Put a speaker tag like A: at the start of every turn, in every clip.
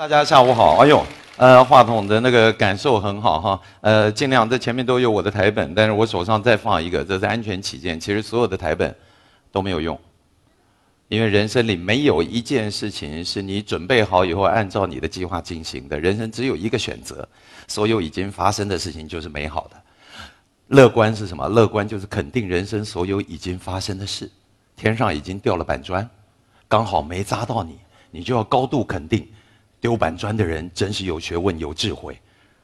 A: 大家下午好，哎呦，呃，话筒的那个感受很好哈，呃，尽量这前面都有我的台本，但是我手上再放一个，这是安全起见。其实所有的台本都没有用，因为人生里没有一件事情是你准备好以后按照你的计划进行的。人生只有一个选择，所有已经发生的事情就是美好的。乐观是什么？乐观就是肯定人生所有已经发生的事。天上已经掉了板砖，刚好没砸到你，你就要高度肯定。丢板砖的人真是有学问、有智慧，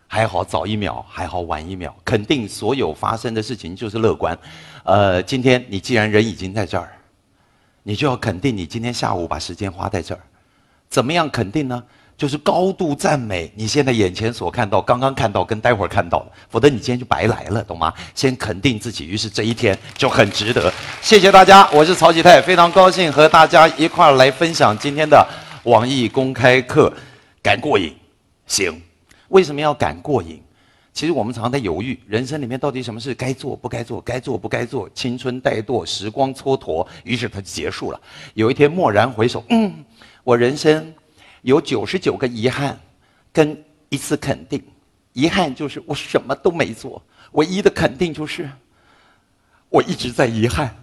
A: 还好早一秒，还好晚一秒。肯定所有发生的事情就是乐观。呃，今天你既然人已经在这儿，你就要肯定你今天下午把时间花在这儿。怎么样肯定呢？就是高度赞美你现在眼前所看到、刚刚看到跟待会儿看到的，否则你今天就白来了，懂吗？先肯定自己，于是这一天就很值得。谢谢大家，我是曹启泰，非常高兴和大家一块儿来分享今天的网易公开课。敢过瘾，行。为什么要敢过瘾？其实我们常常在犹豫，人生里面到底什么事该做不该做，该做不该做，青春怠惰，时光蹉跎，于是它就结束了。有一天蓦然回首，嗯，我人生有九十九个遗憾，跟一次肯定。遗憾就是我什么都没做，唯一的肯定就是我一直在遗憾。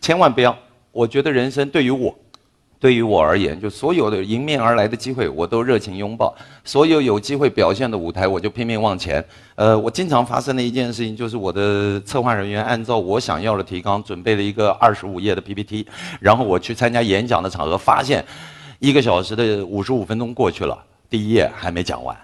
A: 千万不要，我觉得人生对于我。对于我而言，就所有的迎面而来的机会，我都热情拥抱；所有有机会表现的舞台，我就拼命往前。呃，我经常发生的一件事情，就是我的策划人员按照我想要的提纲准备了一个二十五页的 PPT，然后我去参加演讲的场合，发现一个小时的五十五分钟过去了，第一页还没讲完。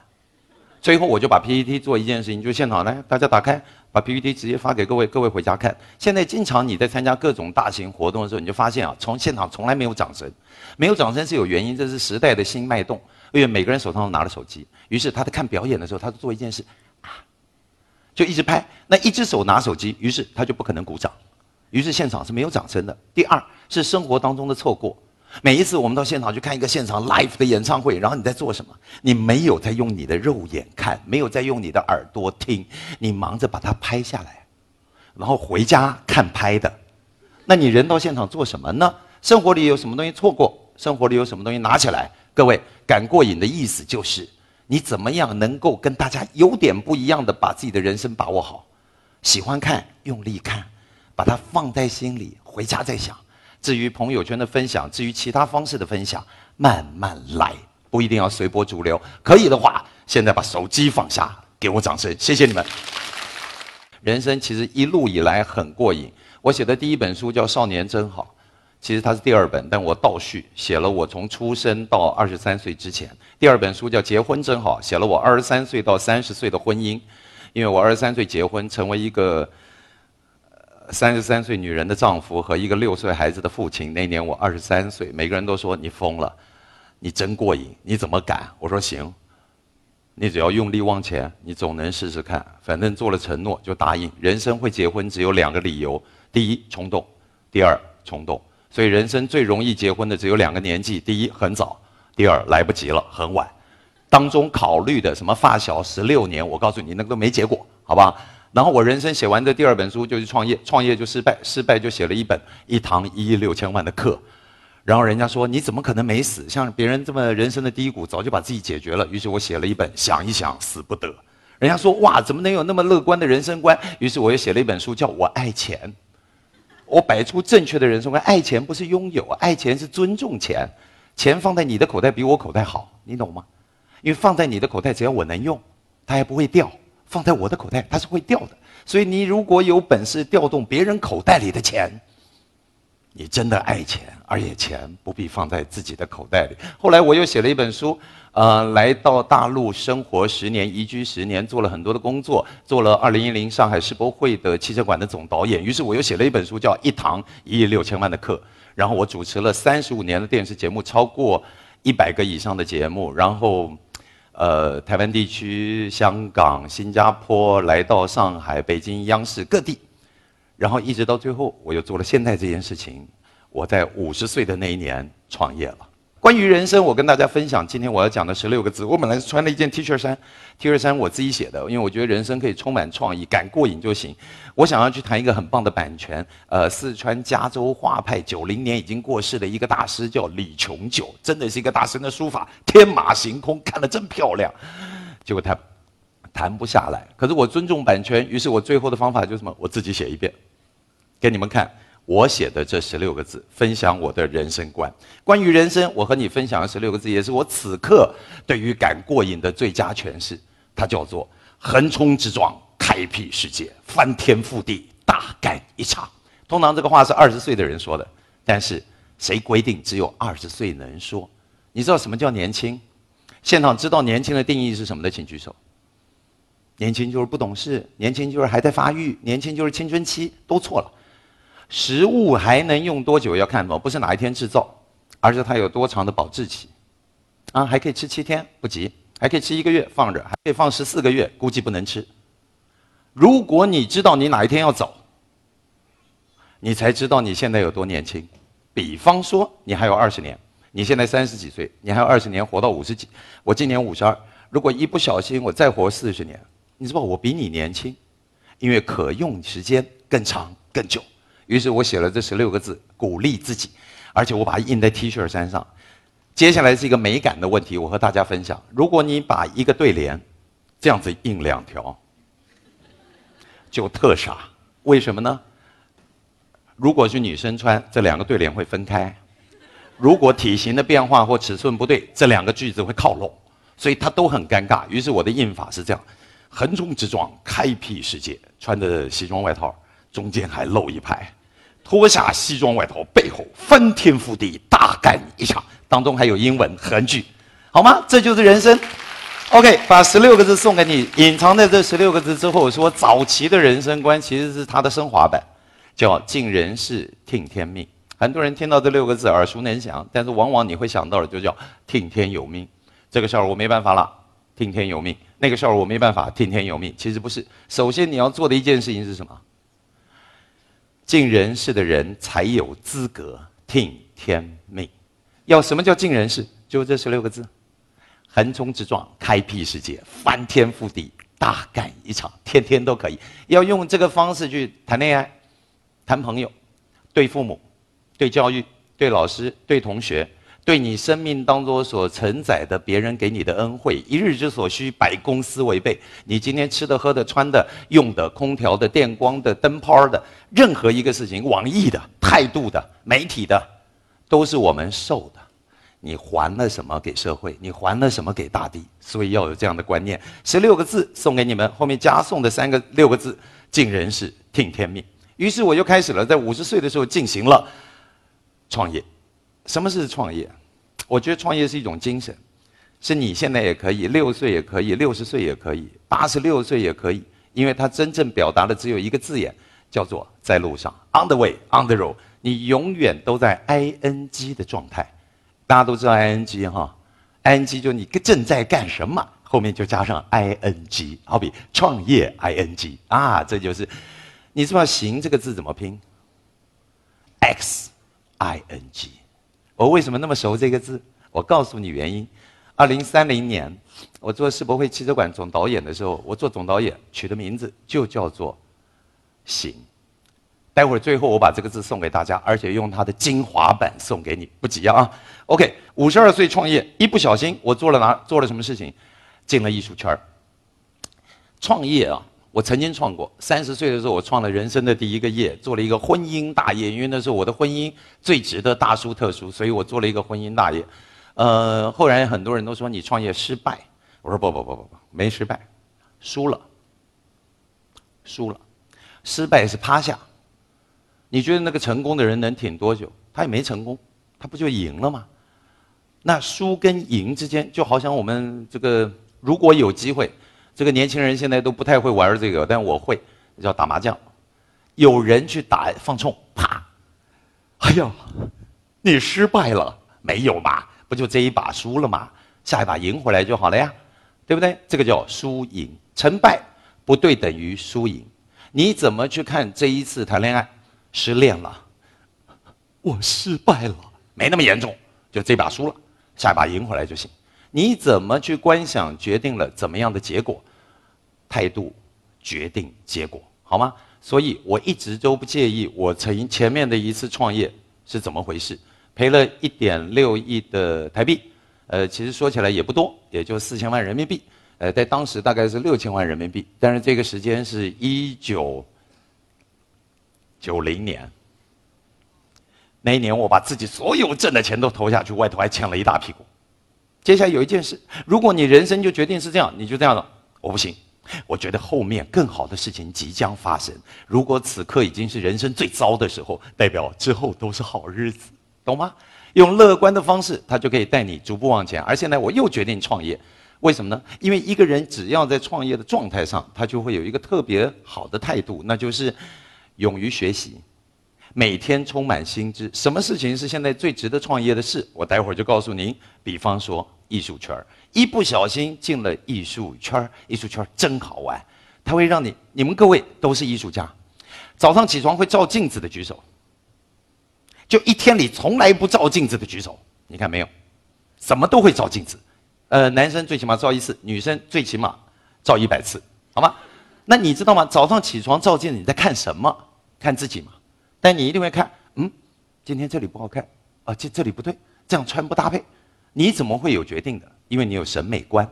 A: 最后我就把 PPT 做一件事情，就现场来，大家打开。把 PPT 直接发给各位，各位回家看。现在经常你在参加各种大型活动的时候，你就发现啊，从现场从来没有掌声，没有掌声是有原因，这是时代的新脉动。因为每个人手上都拿着手机，于是他在看表演的时候，他就做一件事，啊，就一直拍。那一只手拿手机，于是他就不可能鼓掌，于是现场是没有掌声的。第二是生活当中的错过。每一次我们到现场去看一个现场 live 的演唱会，然后你在做什么？你没有在用你的肉眼看，没有在用你的耳朵听，你忙着把它拍下来，然后回家看拍的。那你人到现场做什么呢？生活里有什么东西错过？生活里有什么东西拿起来？各位，赶过瘾的意思就是，你怎么样能够跟大家有点不一样的把自己的人生把握好？喜欢看，用力看，把它放在心里，回家再想。至于朋友圈的分享，至于其他方式的分享，慢慢来，不一定要随波逐流。可以的话，现在把手机放下，给我掌声，谢谢你们。人生其实一路以来很过瘾。我写的第一本书叫《少年真好》，其实它是第二本，但我倒叙写了我从出生到二十三岁之前。第二本书叫《结婚真好》，写了我二十三岁到三十岁的婚姻，因为我二十三岁结婚，成为一个。三十三岁女人的丈夫和一个六岁孩子的父亲。那年我二十三岁，每个人都说你疯了，你真过瘾，你怎么敢？我说行，你只要用力往前，你总能试试看。反正做了承诺就答应。人生会结婚只有两个理由：第一，冲动；第二，冲动。所以人生最容易结婚的只有两个年纪：第一，很早；第二，来不及了，很晚。当中考虑的什么发小十六年，我告诉你，那个都没结果，好吧？然后我人生写完的第二本书就是创业，创业就失败，失败就写了一本一堂一亿六千万的课。然后人家说你怎么可能没死？像别人这么人生的低谷早就把自己解决了。于是我写了一本想一想死不得。人家说哇怎么能有那么乐观的人生观？于是我又写了一本书叫我爱钱。我摆出正确的人生观，爱钱不是拥有，爱钱是尊重钱。钱放在你的口袋比我口袋好，你懂吗？因为放在你的口袋只要我能用，它还不会掉。放在我的口袋，它是会掉的。所以你如果有本事调动别人口袋里的钱，你真的爱钱，而且钱不必放在自己的口袋里。后来我又写了一本书，呃，来到大陆生活十年，移居十年，做了很多的工作，做了二零一零上海世博会的汽车馆的总导演。于是我又写了一本书，叫《一堂一亿六千万的课》。然后我主持了三十五年的电视节目，超过一百个以上的节目。然后。呃，台湾地区、香港、新加坡，来到上海、北京、央视各地，然后一直到最后，我又做了现在这件事情。我在五十岁的那一年创业了。关于人生，我跟大家分享今天我要讲的十六个字。我本来是穿了一件 T 恤衫，T 恤衫我自己写的，因为我觉得人生可以充满创意，敢过瘾就行。我想要去谈一个很棒的版权，呃，四川加州画派九零年已经过世的一个大师叫李琼九，真的是一个大神的书法天马行空，看了真漂亮。结果他谈不下来，可是我尊重版权，于是我最后的方法就是什么？我自己写一遍，给你们看。我写的这十六个字，分享我的人生观。关于人生，我和你分享的十六个字，也是我此刻对于敢过瘾的最佳诠释。它叫做“横冲直撞，开辟世界，翻天覆地，大干一场”。通常这个话是二十岁的人说的，但是谁规定只有二十岁能说？你知道什么叫年轻？现场知道年轻的定义是什么的，请举手。年轻就是不懂事，年轻就是还在发育，年轻就是青春期，都错了。食物还能用多久要看什么？不是哪一天制造，而是它有多长的保质期。啊，还可以吃七天，不急；还可以吃一个月，放着；还可以放十四个月，估计不能吃。如果你知道你哪一天要走，你才知道你现在有多年轻。比方说，你还有二十年，你现在三十几岁，你还有二十年活到五十几。我今年五十二，如果一不小心我再活四十年，你知道我比你年轻，因为可用时间更长更久。于是我写了这十六个字，鼓励自己，而且我把它印在 T 恤衫上。接下来是一个美感的问题，我和大家分享：如果你把一个对联这样子印两条，就特傻。为什么呢？如果是女生穿，这两个对联会分开；如果体型的变化或尺寸不对，这两个句子会靠拢，所以它都很尴尬。于是我的印法是这样：横冲直撞，开辟世界。穿的西装外套。中间还露一排，脱下西装外套，背后翻天覆地，大干一场。当中还有英文韩剧，好吗？这就是人生。OK，把十六个字送给你，隐藏在这十六个字之后，是我早期的人生观，其实是它的升华版，叫尽人事，听天命。很多人听到这六个字耳熟能详，但是往往你会想到的就叫听天由命。这个事儿我没办法了，听天由命；那个事儿我没办法，听天由命。其实不是，首先你要做的一件事情是什么？尽人事的人才有资格听天命。要什么叫尽人事？就这十六个字：横冲直撞，开辟世界，翻天覆地，大干一场，天天都可以。要用这个方式去谈恋爱、谈朋友、对父母、对教育、对老师、对同学。对你生命当中所承载的别人给你的恩惠，一日之所需，百公司为备。你今天吃的、喝的、穿的、用的、空调的、电光的、灯泡的，任何一个事情，网易的、态度的、媒体的，都是我们受的。你还了什么给社会？你还了什么给大地？所以要有这样的观念。十六个字送给你们，后面加送的三个六个字：尽人事，听天命。于是我就开始了，在五十岁的时候进行了创业。什么是创业？我觉得创业是一种精神，是你现在也可以，六岁也可以，六十岁也可以，八十六岁也可以，因为它真正表达的只有一个字眼，叫做在路上，on the way，on the road。你永远都在 ing 的状态，大家都知道 ing 哈，ing 就你正在干什么，后面就加上 ing，好比创业 ing 啊，这就是你知道“行”这个字怎么拼？x i n g。我为什么那么熟这个字？我告诉你原因。二零三零年，我做世博会汽车馆总导演的时候，我做总导演取的名字就叫做“行”。待会儿最后我把这个字送给大家，而且用它的精华版送给你，不急啊。OK，五十二岁创业，一不小心我做了哪做了什么事情？进了艺术圈儿。创业啊。我曾经创过，三十岁的时候，我创了人生的第一个业，做了一个婚姻大业。因为那时候我的婚姻最值得大书特书，所以我做了一个婚姻大业。呃，后来很多人都说你创业失败，我说不不不不不，没失败，输了，输了，失败是趴下。你觉得那个成功的人能挺多久？他也没成功，他不就赢了吗？那输跟赢之间，就好像我们这个如果有机会。这个年轻人现在都不太会玩这个，但我会，叫打麻将。有人去打放冲，啪！哎呀，你失败了，没有嘛？不就这一把输了嘛？下一把赢回来就好了呀，对不对？这个叫输赢，成败不对等于输赢。你怎么去看这一次谈恋爱？失恋了，我失败了，没那么严重，就这把输了。下一把赢回来就行。你怎么去观想，决定了怎么样的结果，态度决定结果，好吗？所以我一直都不介意我曾前面的一次创业是怎么回事，赔了一点六亿的台币，呃，其实说起来也不多，也就四千万人民币，呃，在当时大概是六千万人民币，但是这个时间是一九九零年，那一年我把自己所有挣的钱都投下去，外头还欠了一大屁股。接下来有一件事，如果你人生就决定是这样，你就这样了，我不行。我觉得后面更好的事情即将发生。如果此刻已经是人生最糟的时候，代表之后都是好日子，懂吗？用乐观的方式，他就可以带你逐步往前。而现在我又决定创业，为什么呢？因为一个人只要在创业的状态上，他就会有一个特别好的态度，那就是勇于学习，每天充满新知。什么事情是现在最值得创业的事？我待会儿就告诉您。比方说艺术圈儿。一不小心进了艺术圈艺术圈真好玩，它会让你，你们各位都是艺术家，早上起床会照镜子的举手，就一天里从来不照镜子的举手，你看没有？什么都会照镜子，呃，男生最起码照一次，女生最起码照一百次，好吗？那你知道吗？早上起床照镜子，你在看什么？看自己嘛。但你一定会看，嗯，今天这里不好看，啊，这这里不对，这样穿不搭配，你怎么会有决定的？因为你有审美观，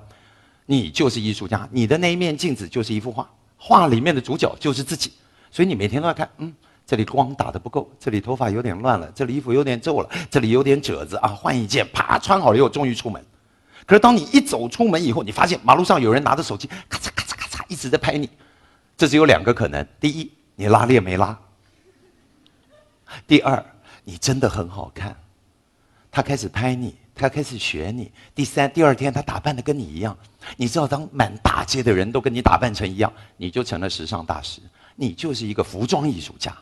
A: 你就是艺术家，你的那一面镜子就是一幅画，画里面的主角就是自己，所以你每天都要看，嗯，这里光打的不够，这里头发有点乱了，这里衣服有点皱了，这里有点褶子啊，换一件，啪，穿好了以后终于出门。可是当你一走出门以后，你发现马路上有人拿着手机，咔嚓咔嚓咔嚓一直在拍你，这只有两个可能：第一，你拉链没拉；第二，你真的很好看，他开始拍你。他开始学你。第三、第二天，他打扮的跟你一样。你知道，当满大街的人都跟你打扮成一样，你就成了时尚大师。你就是一个服装艺术家。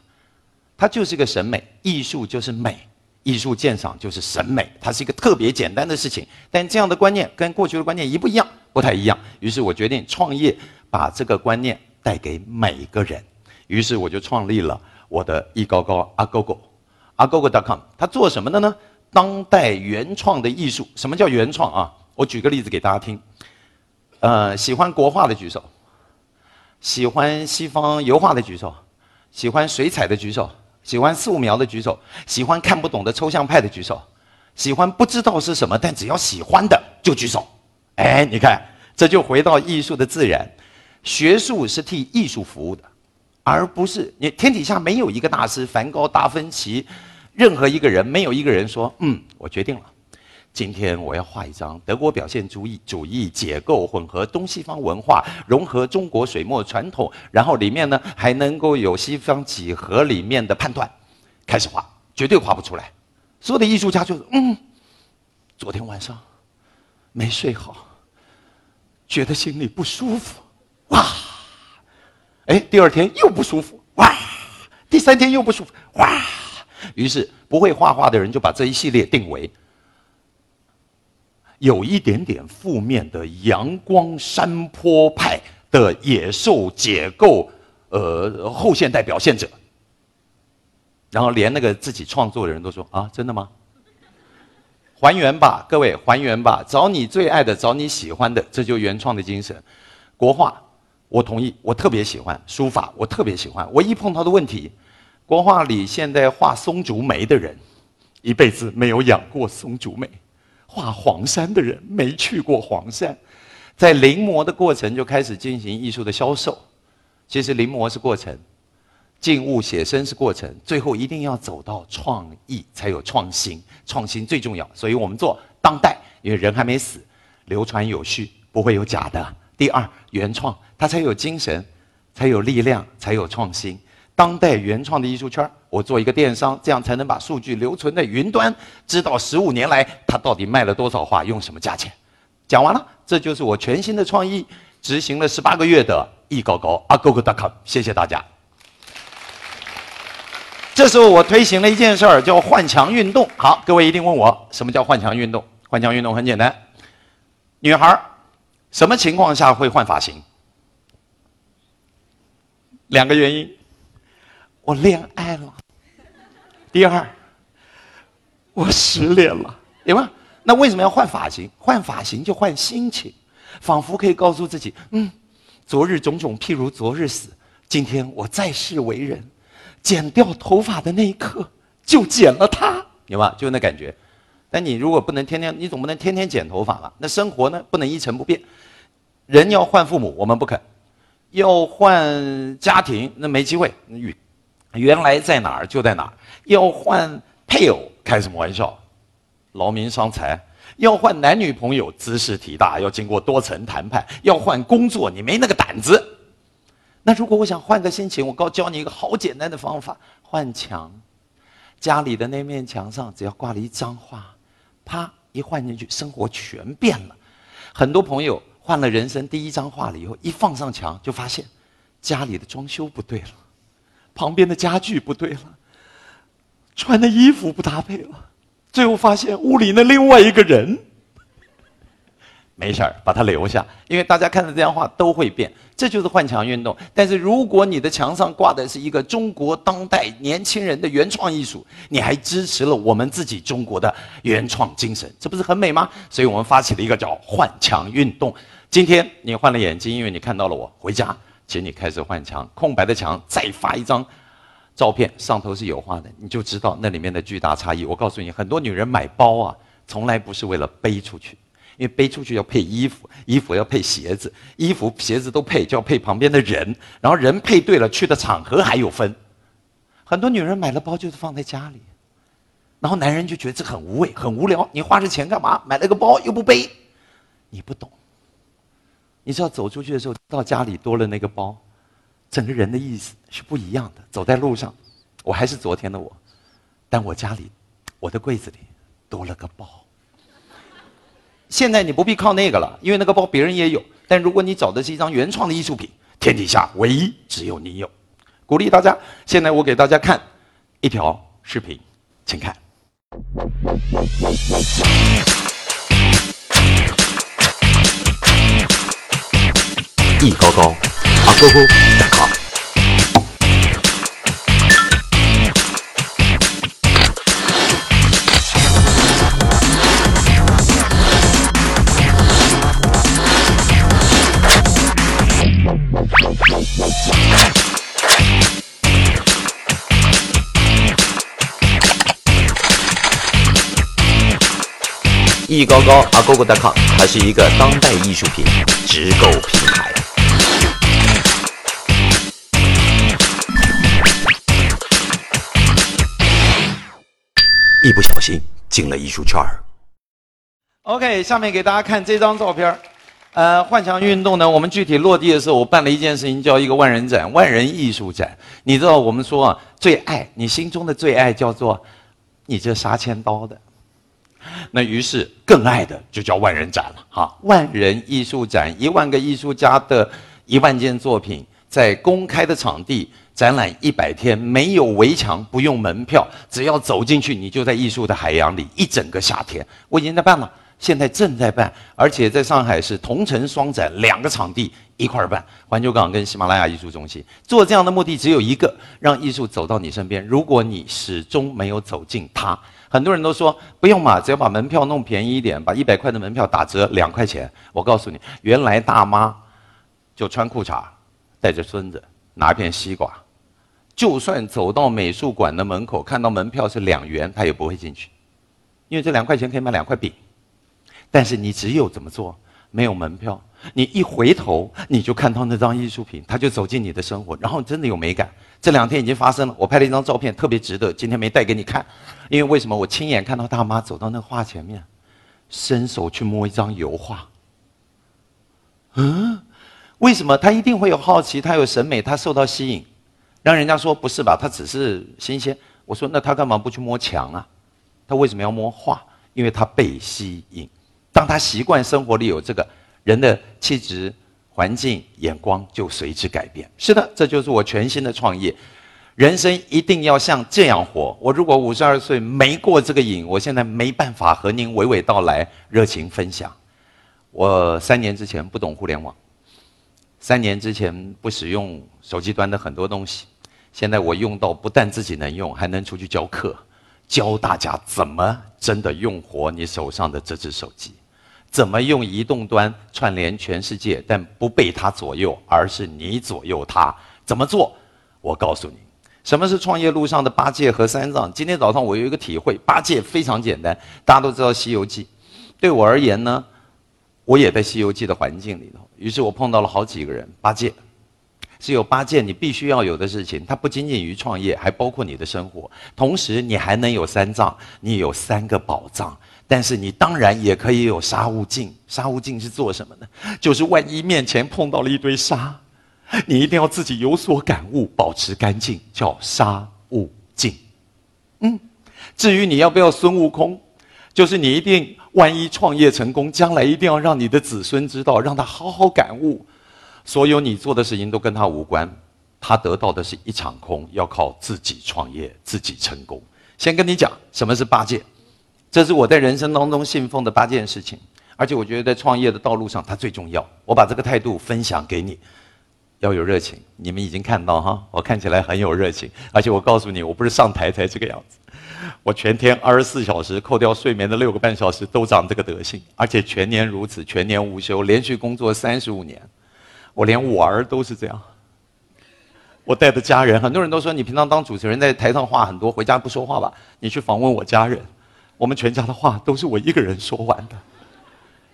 A: 他就是个审美，艺术就是美，艺术鉴赏就是审美。它是一个特别简单的事情。但这样的观念跟过去的观念一不一样？不太一样。于是我决定创业，把这个观念带给每一个人。于是我就创立了我的一高高阿狗狗，阿狗狗 .com。他做什么的呢？当代原创的艺术，什么叫原创啊？我举个例子给大家听。呃，喜欢国画的举手，喜欢西方油画的举手，喜欢水彩的举手，喜欢素描的举手，喜欢看不懂的抽象派的举手，喜欢不知道是什么但只要喜欢的就举手。哎，你看，这就回到艺术的自然。学术是替艺术服务的，而不是你天底下没有一个大师，梵高、达芬奇。任何一个人，没有一个人说：“嗯，我决定了，今天我要画一张德国表现主义主义解构混合东西方文化，融合中国水墨传统，然后里面呢还能够有西方几何里面的判断，开始画，绝对画不出来。”所有的艺术家就是：“嗯，昨天晚上没睡好，觉得心里不舒服，哇！哎，第二天又不舒服，哇！第三天又不舒服，哇！”于是，不会画画的人就把这一系列定为有一点点负面的阳光山坡派的野兽解构，呃，后现代表现者。然后连那个自己创作的人都说：“啊，真的吗？还原吧，各位，还原吧，找你最爱的，找你喜欢的，这就原创的精神。国画，我同意，我特别喜欢书法，我特别喜欢。我一碰到的问题。”国画里现在画松竹梅的人，一辈子没有养过松竹梅；画黄山的人没去过黄山，在临摹的过程就开始进行艺术的销售。其实临摹是过程，静物写生是过程，最后一定要走到创意才有创新，创新最重要。所以我们做当代，因为人还没死，流传有序，不会有假的。第二，原创，它才有精神，才有力量，才有创新。当代原创的艺术圈我做一个电商，这样才能把数据留存在云端，知道十五年来他到底卖了多少画，用什么价钱。讲完了，这就是我全新的创意，执行了十八个月的易高高阿 g o g o c o m 谢谢大家。这时候我推行了一件事儿，叫换墙运动。好，各位一定问我什么叫换墙运动？换墙运动很简单，女孩什么情况下会换发型？两个原因。我恋爱了。第二，我失恋了，有吗？那为什么要换发型？换发型就换心情，仿佛可以告诉自己：嗯，昨日种种譬如昨日死，今天我再世为人。剪掉头发的那一刻，就剪了它，有吗？就那感觉。但你如果不能天天，你总不能天天剪头发吧？那生活呢，不能一成不变。人要换父母，我们不肯；要换家庭，那没机会。原原来在哪儿就在哪儿。要换配偶，开什么玩笑？劳民伤财。要换男女朋友，姿势体大，要经过多层谈判。要换工作，你没那个胆子。那如果我想换个心情，我告教你一个好简单的方法：换墙。家里的那面墙上只要挂了一张画，啪一换进去，生活全变了。很多朋友换了人生第一张画了以后，一放上墙就发现家里的装修不对了，旁边的家具不对了，穿的衣服不搭配了，最后发现屋里那另外一个人。没事儿，把它留下，因为大家看到这张画都会变，这就是换墙运动。但是如果你的墙上挂的是一个中国当代年轻人的原创艺术，你还支持了我们自己中国的原创精神，这不是很美吗？所以我们发起了一个叫换墙运动。今天你换了眼睛，因为你看到了我，回家请你开始换墙，空白的墙再发一张照片，上头是有画的，你就知道那里面的巨大差异。我告诉你，很多女人买包啊，从来不是为了背出去。因为背出去要配衣服，衣服要配鞋子，衣服鞋子都配，就要配旁边的人，然后人配对了，去的场合还有分。很多女人买了包就是放在家里，然后男人就觉得这很无味、很无聊。你花这钱干嘛？买了个包又不背，你不懂。你知道走出去的时候，到家里多了那个包，整个人的意思是不一样的。走在路上，我还是昨天的我，但我家里，我的柜子里多了个包。现在你不必靠那个了，因为那个包别人也有。但如果你找的是一张原创的艺术品，天底下唯一只有你有。鼓励大家，现在我给大家看一条视频，请看。一高高，阿勾勾，大咖。艺高高阿勾勾 .com，它是一个当代艺术品直购平台。一不小心进了艺术圈儿。OK，下面给大家看这张照片呃，幻墙运动呢，我们具体落地的时候，我办了一件事情，叫一个万人展、万人艺术展。你知道，我们说啊，最爱你心中的最爱叫做你这杀千刀的。那于是更爱的就叫万人展了，哈！万人艺术展，一万个艺术家的一万件作品，在公开的场地展览一百天，没有围墙，不用门票，只要走进去，你就在艺术的海洋里一整个夏天。我已经在办了，现在正在办，而且在上海是同城双展，两个场地一块儿办，环球港跟喜马拉雅艺术中心。做这样的目的只有一个，让艺术走到你身边。如果你始终没有走进它。很多人都说不用嘛，只要把门票弄便宜一点，把一百块的门票打折两块钱。我告诉你，原来大妈就穿裤衩，带着孙子拿一片西瓜，就算走到美术馆的门口，看到门票是两元，她也不会进去，因为这两块钱可以买两块饼。但是你只有怎么做？没有门票，你一回头你就看到那张艺术品，它就走进你的生活，然后真的有美感。这两天已经发生了，我拍了一张照片，特别值得，今天没带给你看，因为为什么？我亲眼看到大妈走到那画前面，伸手去摸一张油画。嗯，为什么？他一定会有好奇，他有审美，他受到吸引，让人家说不是吧？他只是新鲜。我说那他干嘛不去摸墙啊？他为什么要摸画？因为他被吸引。当他习惯生活里有这个人的气质、环境、眼光，就随之改变。是的，这就是我全新的创业。人生一定要像这样活。我如果五十二岁没过这个瘾，我现在没办法和您娓娓道来、热情分享。我三年之前不懂互联网，三年之前不使用手机端的很多东西，现在我用到不但自己能用，还能出去教课。教大家怎么真的用活你手上的这只手机，怎么用移动端串联全世界，但不被它左右，而是你左右它。怎么做？我告诉你，什么是创业路上的八戒和三藏？今天早上我有一个体会，八戒非常简单，大家都知道《西游记》，对我而言呢，我也在《西游记》的环境里头，于是我碰到了好几个人，八戒。是有八件你必须要有的事情，它不仅仅于创业，还包括你的生活。同时，你还能有三藏，你有三个宝藏。但是，你当然也可以有沙悟净。沙悟净是做什么呢？就是万一面前碰到了一堆沙，你一定要自己有所感悟，保持干净，叫沙悟净。嗯，至于你要不要孙悟空，就是你一定万一创业成功，将来一定要让你的子孙知道，让他好好感悟。所有你做的事情都跟他无关，他得到的是一场空，要靠自己创业，自己成功。先跟你讲什么是八戒，这是我在人生当中信奉的八件事情，而且我觉得在创业的道路上它最重要。我把这个态度分享给你，要有热情。你们已经看到哈，我看起来很有热情，而且我告诉你，我不是上台才这个样子，我全天二十四小时，扣掉睡眠的六个半小时都长这个德性，而且全年如此，全年无休，连续工作三十五年。我连玩儿都是这样。我带的家人，很多人都说你平常当主持人在台上话很多，回家不说话吧？你去访问我家人，我们全家的话都是我一个人说完的，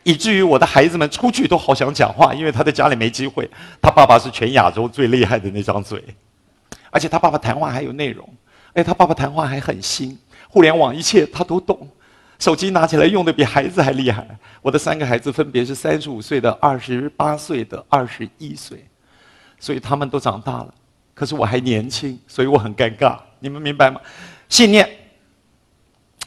A: 以至于我的孩子们出去都好想讲话，因为他在家里没机会。他爸爸是全亚洲最厉害的那张嘴，而且他爸爸谈话还有内容，哎，他爸爸谈话还很新，互联网一切他都懂。手机拿起来用的比孩子还厉害。我的三个孩子分别是三十五岁的、二十八岁的、二十一岁，所以他们都长大了，可是我还年轻，所以我很尴尬。你们明白吗？信念，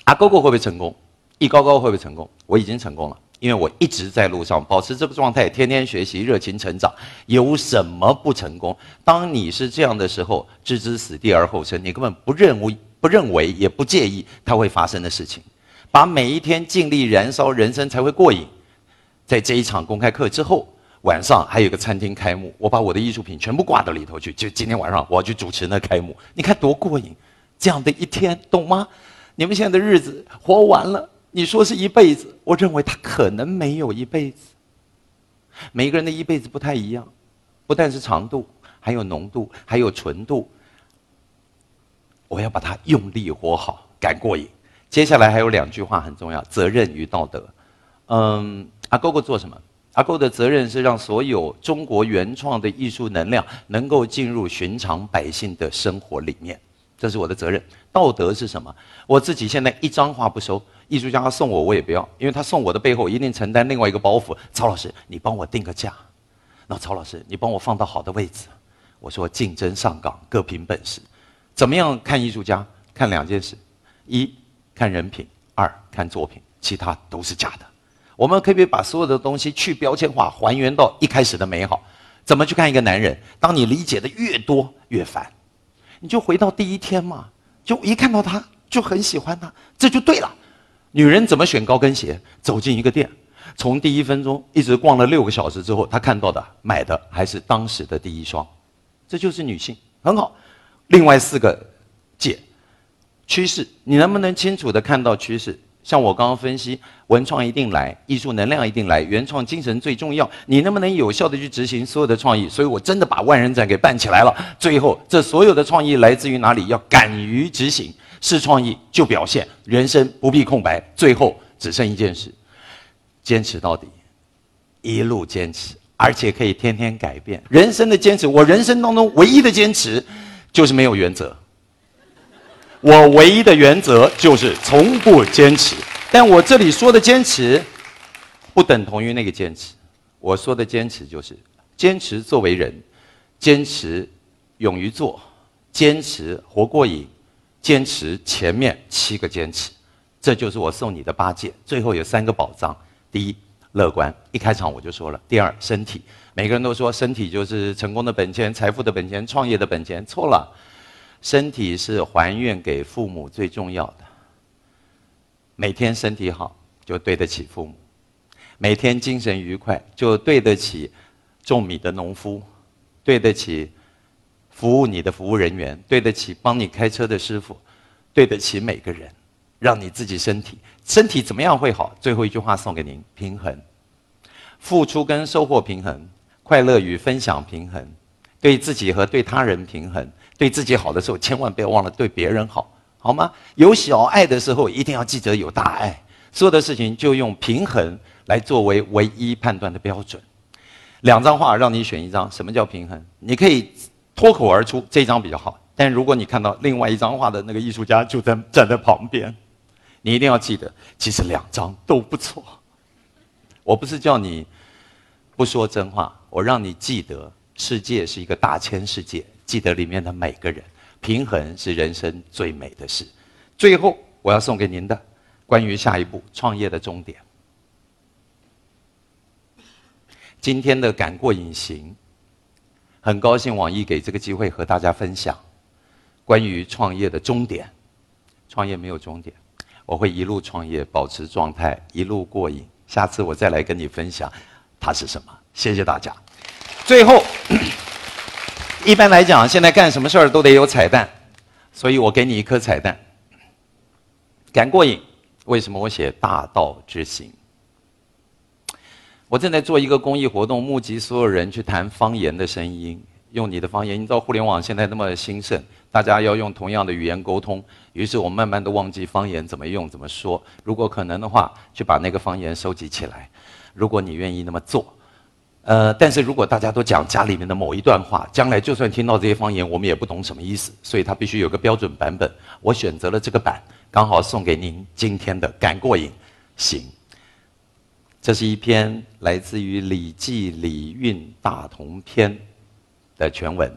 A: 阿哥哥会不会成功？一高高会不会成功？我已经成功了，因为我一直在路上保持这个状态，天天学习，热情成长。有什么不成功？当你是这样的时候，置之死地而后生，你根本不认为、不认为，也不介意它会发生的事情。把每一天尽力燃烧，人生才会过瘾。在这一场公开课之后，晚上还有一个餐厅开幕，我把我的艺术品全部挂到里头去。就今天晚上我要去主持那开幕，你看多过瘾！这样的一天，懂吗？你们现在的日子活完了，你说是一辈子？我认为他可能没有一辈子。每个人的一辈子不太一样，不但是长度，还有浓度，还有纯度。我要把它用力活好，赶过瘾。接下来还有两句话很重要：责任与道德。嗯，阿勾勾做什么？阿勾的责任是让所有中国原创的艺术能量能够进入寻常百姓的生活里面，这是我的责任。道德是什么？我自己现在一张画不收，艺术家送我我也不要，因为他送我的背后一定承担另外一个包袱。曹老师，你帮我定个价。那曹老师，你帮我放到好的位置。我说竞争上岗，各凭本事。怎么样看艺术家？看两件事：一。看人品，二看作品，其他都是假的。我们可以把所有的东西去标签化，还原到一开始的美好。怎么去看一个男人？当你理解的越多，越烦。你就回到第一天嘛，就一看到她就很喜欢她，这就对了。女人怎么选高跟鞋？走进一个店，从第一分钟一直逛了六个小时之后，她看到的买的还是当时的第一双，这就是女性，很好。另外四个解。趋势，你能不能清楚的看到趋势？像我刚刚分析，文创一定来，艺术能量一定来，原创精神最重要。你能不能有效的去执行所有的创意？所以我真的把万人展给办起来了。最后，这所有的创意来自于哪里？要敢于执行，是创意就表现，人生不必空白。最后只剩一件事，坚持到底，一路坚持，而且可以天天改变。人生的坚持，我人生当中唯一的坚持，就是没有原则。我唯一的原则就是从不坚持，但我这里说的坚持，不等同于那个坚持。我说的坚持就是坚持作为人，坚持勇于做，坚持活过瘾，坚持前面七个坚持，这就是我送你的八戒。最后有三个宝藏：第一，乐观。一开场我就说了；第二，身体。每个人都说身体就是成功的本钱、财富的本钱、创业的本钱，错了。身体是还愿给父母最重要的。每天身体好，就对得起父母；每天精神愉快，就对得起种米的农夫，对得起服务你的服务人员，对得起帮你开车的师傅，对得起每个人。让你自己身体身体怎么样会好？最后一句话送给您：平衡，付出跟收获平衡，快乐与分享平衡，对自己和对他人平衡。对自己好的时候，千万不要忘了对别人好，好吗？有小爱的时候，一定要记得有大爱。所有的事情就用平衡来作为唯一判断的标准。两张画让你选一张，什么叫平衡？你可以脱口而出这张比较好，但如果你看到另外一张画的那个艺术家就在站在旁边，你一定要记得，其实两张都不错。我不是叫你不说真话，我让你记得，世界是一个大千世界。记得里面的每个人，平衡是人生最美的事。最后，我要送给您的关于下一步创业的终点。今天的赶过隐形，很高兴网易给这个机会和大家分享关于创业的终点。创业没有终点，我会一路创业，保持状态，一路过瘾。下次我再来跟你分享它是什么。谢谢大家。最后。一般来讲，现在干什么事儿都得有彩蛋，所以我给你一颗彩蛋。赶过瘾，为什么我写大道之行？我正在做一个公益活动，募集所有人去谈方言的声音，用你的方言。你知道互联网现在那么兴盛，大家要用同样的语言沟通，于是我慢慢的忘记方言怎么用、怎么说。如果可能的话，去把那个方言收集起来。如果你愿意那么做。呃，但是如果大家都讲家里面的某一段话，将来就算听到这些方言，我们也不懂什么意思，所以它必须有个标准版本。我选择了这个版，刚好送给您今天的赶过瘾行。这是一篇来自于《礼记·礼运大同篇》的全文，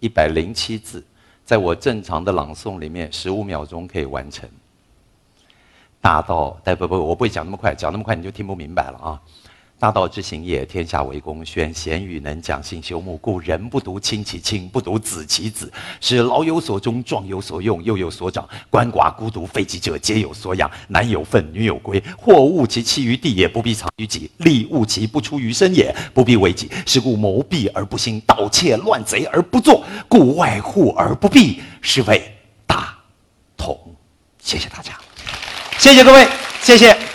A: 一百零七字，在我正常的朗诵里面，十五秒钟可以完成。大道，哎不不，我不会讲那么快，讲那么快你就听不明白了啊。大道之行也，天下为公。选贤与能，讲信修睦。故人不独亲其亲，不独子其子，使老有所终，壮有所用，幼有所长。鳏寡孤独废疾者，皆有所养。男有分，女有归。或恶其弃于地也，不必藏于己；利恶其不出于身也，不必为己。是故谋闭而不兴，盗窃乱贼而不作，故外户而不闭，是谓大同。谢谢大家，谢谢各位，谢谢。